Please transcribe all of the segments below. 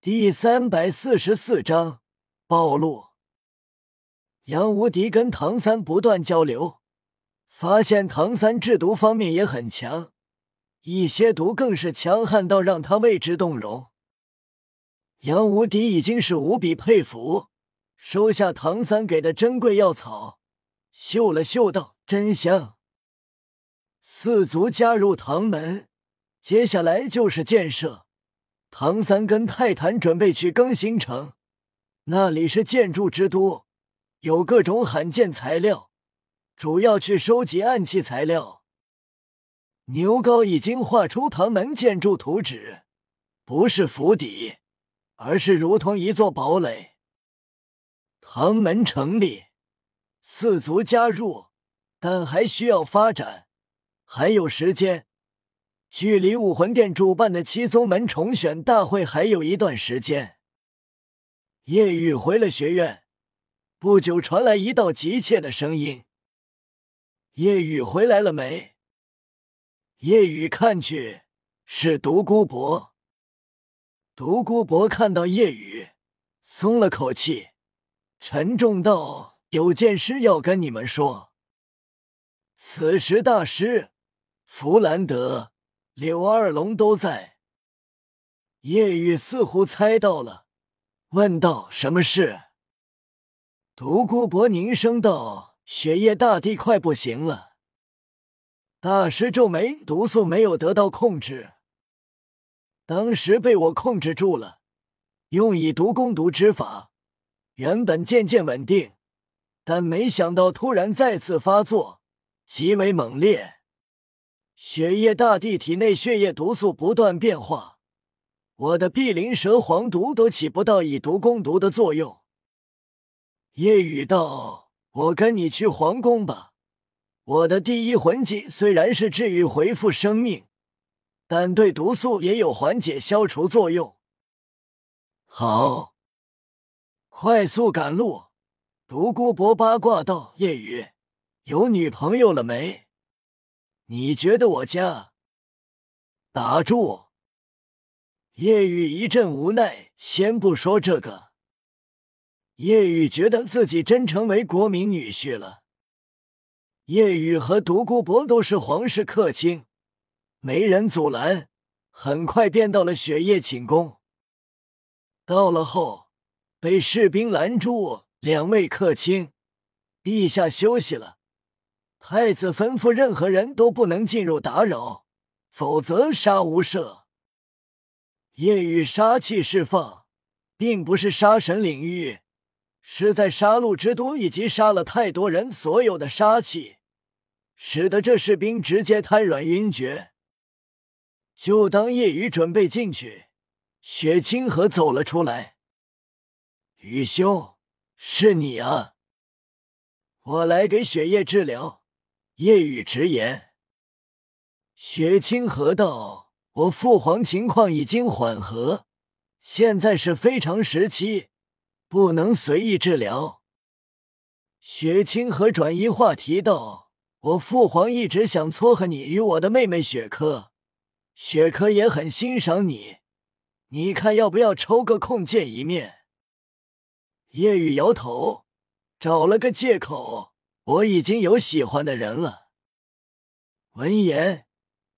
第三百四十四章暴露。杨无敌跟唐三不断交流，发现唐三制毒方面也很强，一些毒更是强悍到让他为之动容。杨无敌已经是无比佩服，收下唐三给的珍贵药草，嗅了嗅道：“真香。”四族加入唐门，接下来就是建设。唐三跟泰坦准备去更新城，那里是建筑之都，有各种罕见材料，主要去收集暗器材料。牛高已经画出唐门建筑图纸，不是府邸，而是如同一座堡垒。唐门成立，四族加入，但还需要发展，还有时间。距离武魂殿主办的七宗门重选大会还有一段时间。叶雨回了学院，不久传来一道急切的声音：“叶雨回来了没？”叶雨看去是独孤博。独孤博看到叶雨，松了口气，沉重道：“有件事要跟你们说。”此时大师弗兰德。柳二龙都在。叶雨似乎猜到了，问道：“什么事？”独孤博凝声道：“雪夜大帝快不行了。”大师皱眉：“毒素没有得到控制，当时被我控制住了，用以毒攻毒之法，原本渐渐稳定，但没想到突然再次发作，极为猛烈。”血液大地体内血液毒素不断变化，我的碧鳞蛇黄毒都起不到以毒攻毒的作用。夜雨道：“我跟你去皇宫吧。我的第一魂技虽然是治愈恢复生命，但对毒素也有缓解消除作用。”好，快速赶路。独孤博八卦道：“夜雨，有女朋友了没？”你觉得我家？打住！叶雨一阵无奈。先不说这个，叶雨觉得自己真成为国民女婿了。叶雨和独孤博都是皇室客卿，没人阻拦，很快便到了雪夜寝宫。到了后，被士兵拦住。两位客卿，陛下休息了。太子吩咐，任何人都不能进入打扰，否则杀无赦。夜雨杀气释放，并不是杀神领域，是在杀戮之都以及杀了太多人所有的杀气，使得这士兵直接瘫软晕厥。就当夜雨准备进去，雪清河走了出来：“雨兄，是你啊！我来给雪夜治疗。”夜雨直言：“雪清河道，我父皇情况已经缓和，现在是非常时期，不能随意治疗。”雪清河转移话题道：“我父皇一直想撮合你与我的妹妹雪珂，雪珂也很欣赏你，你看要不要抽个空见一面？”夜雨摇头，找了个借口。我已经有喜欢的人了。闻言，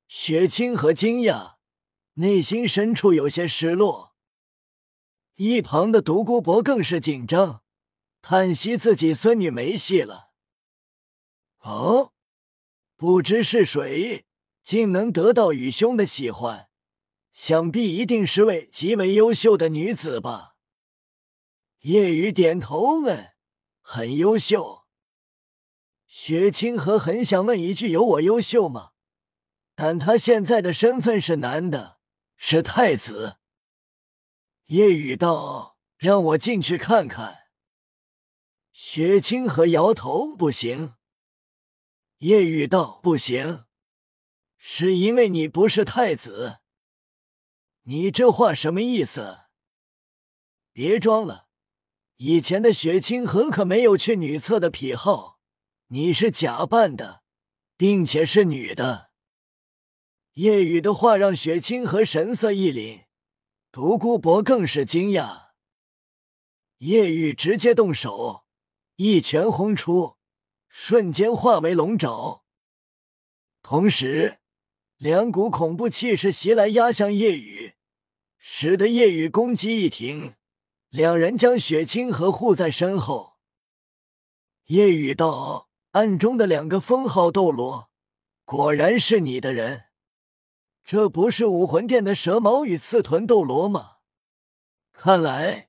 雪清河惊讶，内心深处有些失落。一旁的独孤博更是紧张，叹息自己孙女没戏了。哦，不知是谁，竟能得到雨兄的喜欢，想必一定是位极为优秀的女子吧？夜雨点头问：“很优秀。”雪清河很想问一句：“有我优秀吗？”但他现在的身份是男的，是太子。夜雨道：“让我进去看看。”雪清河摇头：“不行。”夜雨道：“不行，是因为你不是太子。”你这话什么意思？别装了，以前的雪清河可没有去女厕的癖好。你是假扮的，并且是女的。夜雨的话让雪清河神色一凛，独孤博更是惊讶。叶雨直接动手，一拳轰出，瞬间化为龙爪。同时，两股恐怖气势袭来，压向叶雨，使得叶雨攻击一停。两人将雪清河护在身后。叶雨道：“暗中的两个封号斗罗，果然是你的人。这不是武魂殿的蛇矛与刺豚斗罗吗？看来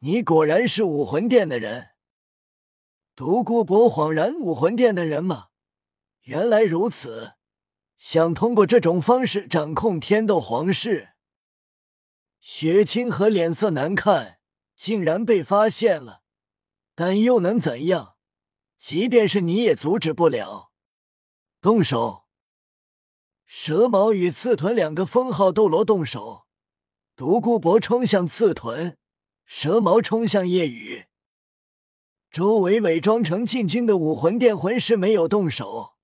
你果然是武魂殿的人。”独孤博恍然：“武魂殿的人吗？原来如此。想通过这种方式掌控天斗皇室。”雪清河脸色难看。竟然被发现了，但又能怎样？即便是你也阻止不了。动手！蛇矛与刺豚两个封号斗罗动手，独孤博冲向刺豚，蛇矛冲向夜雨。周围伪装成禁军的武魂殿魂师没有动手，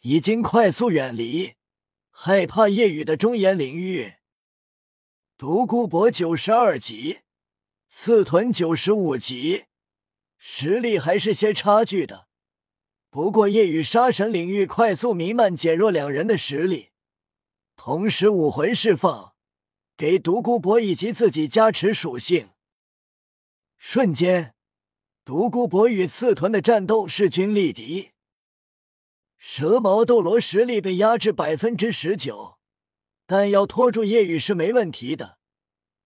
已经快速远离，害怕夜雨的中炎领域。独孤博九十二级。刺豚九十五级，实力还是些差距的。不过夜雨杀神领域快速弥漫，减弱两人的实力。同时武魂释放，给独孤博以及自己加持属性。瞬间，独孤博与刺豚的战斗势均力敌。蛇矛斗罗实力被压制百分之十九，但要拖住夜雨是没问题的。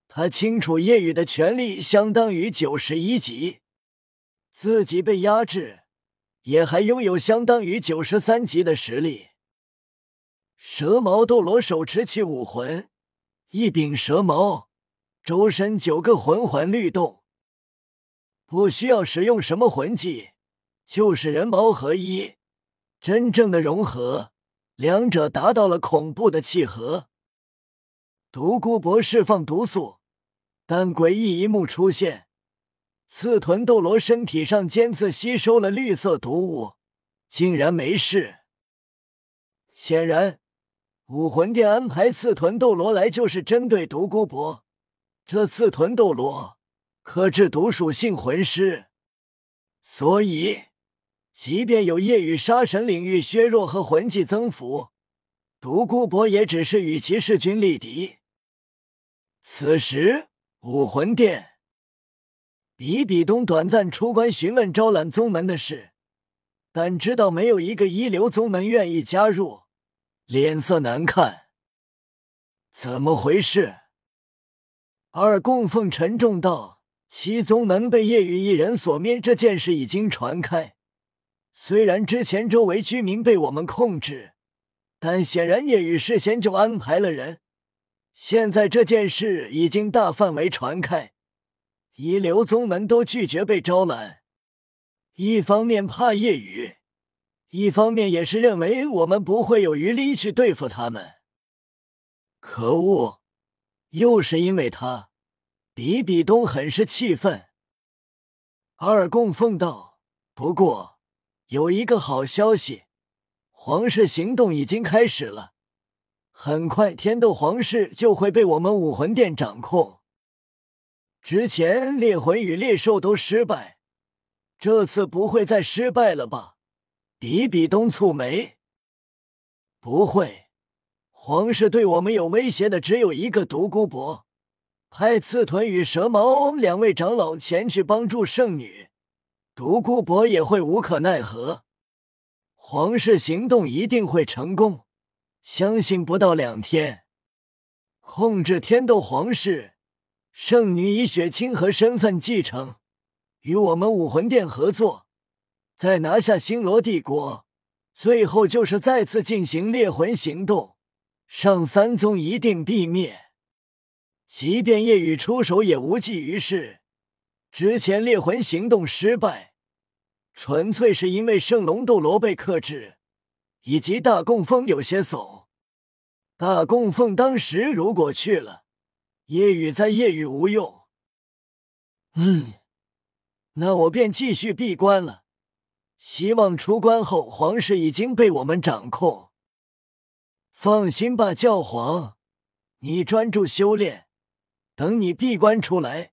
他清楚夜雨的权力相当于九十一级，自己被压制，也还拥有相当于九十三级的实力。蛇矛斗罗手持器武魂，一柄蛇矛，周身九个魂环律动，不需要使用什么魂技，就是人矛合一，真正的融合，两者达到了恐怖的契合。独孤博释放毒素。但诡异一幕出现，刺豚斗罗身体上尖刺吸收了绿色毒物，竟然没事。显然，武魂殿安排刺豚斗罗来就是针对独孤博。这刺豚斗罗克制毒属性魂师，所以即便有夜雨杀神领域削弱和魂技增幅，独孤博也只是与其势均力敌。此时。武魂殿，比比东短暂出关询问招揽宗门的事，但知道没有一个一流宗门愿意加入，脸色难看。怎么回事？二供奉沉重道：“七宗门被叶雨一人所灭，这件事已经传开。虽然之前周围居民被我们控制，但显然叶雨事先就安排了人。”现在这件事已经大范围传开，一流宗门都拒绝被招揽。一方面怕夜雨，一方面也是认为我们不会有余力去对付他们。可恶，又是因为他！比比东很是气愤。二供奉道：“不过有一个好消息，皇室行动已经开始了。”很快，天斗皇室就会被我们武魂殿掌控。之前猎魂与猎兽都失败，这次不会再失败了吧？比比东蹙眉，不会。皇室对我们有威胁的只有一个独孤博，派刺豚与蛇矛两位长老前去帮助圣女，独孤博也会无可奈何。皇室行动一定会成功。相信不到两天，控制天斗皇室，圣女以雪清河身份继承，与我们武魂殿合作，再拿下星罗帝国，最后就是再次进行猎魂行动，上三宗一定必灭。即便夜雨出手也无济于事。之前猎魂行动失败，纯粹是因为圣龙斗罗被克制。以及大供奉有些怂，大供奉当时如果去了，夜雨在夜雨无用。嗯，那我便继续闭关了。希望出关后皇室已经被我们掌控。放心吧，教皇，你专注修炼，等你闭关出来，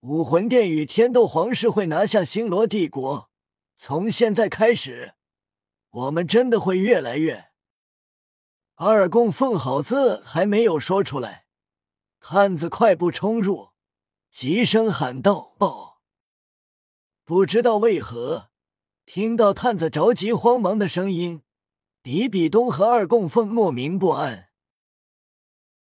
武魂殿与天斗皇室会拿下星罗帝国。从现在开始，我们真的会越来越……二供奉好字还没有说出来，探子快步冲入，急声喊道：“报！”不知道为何，听到探子着急慌忙的声音，比比东和二供奉莫名不安。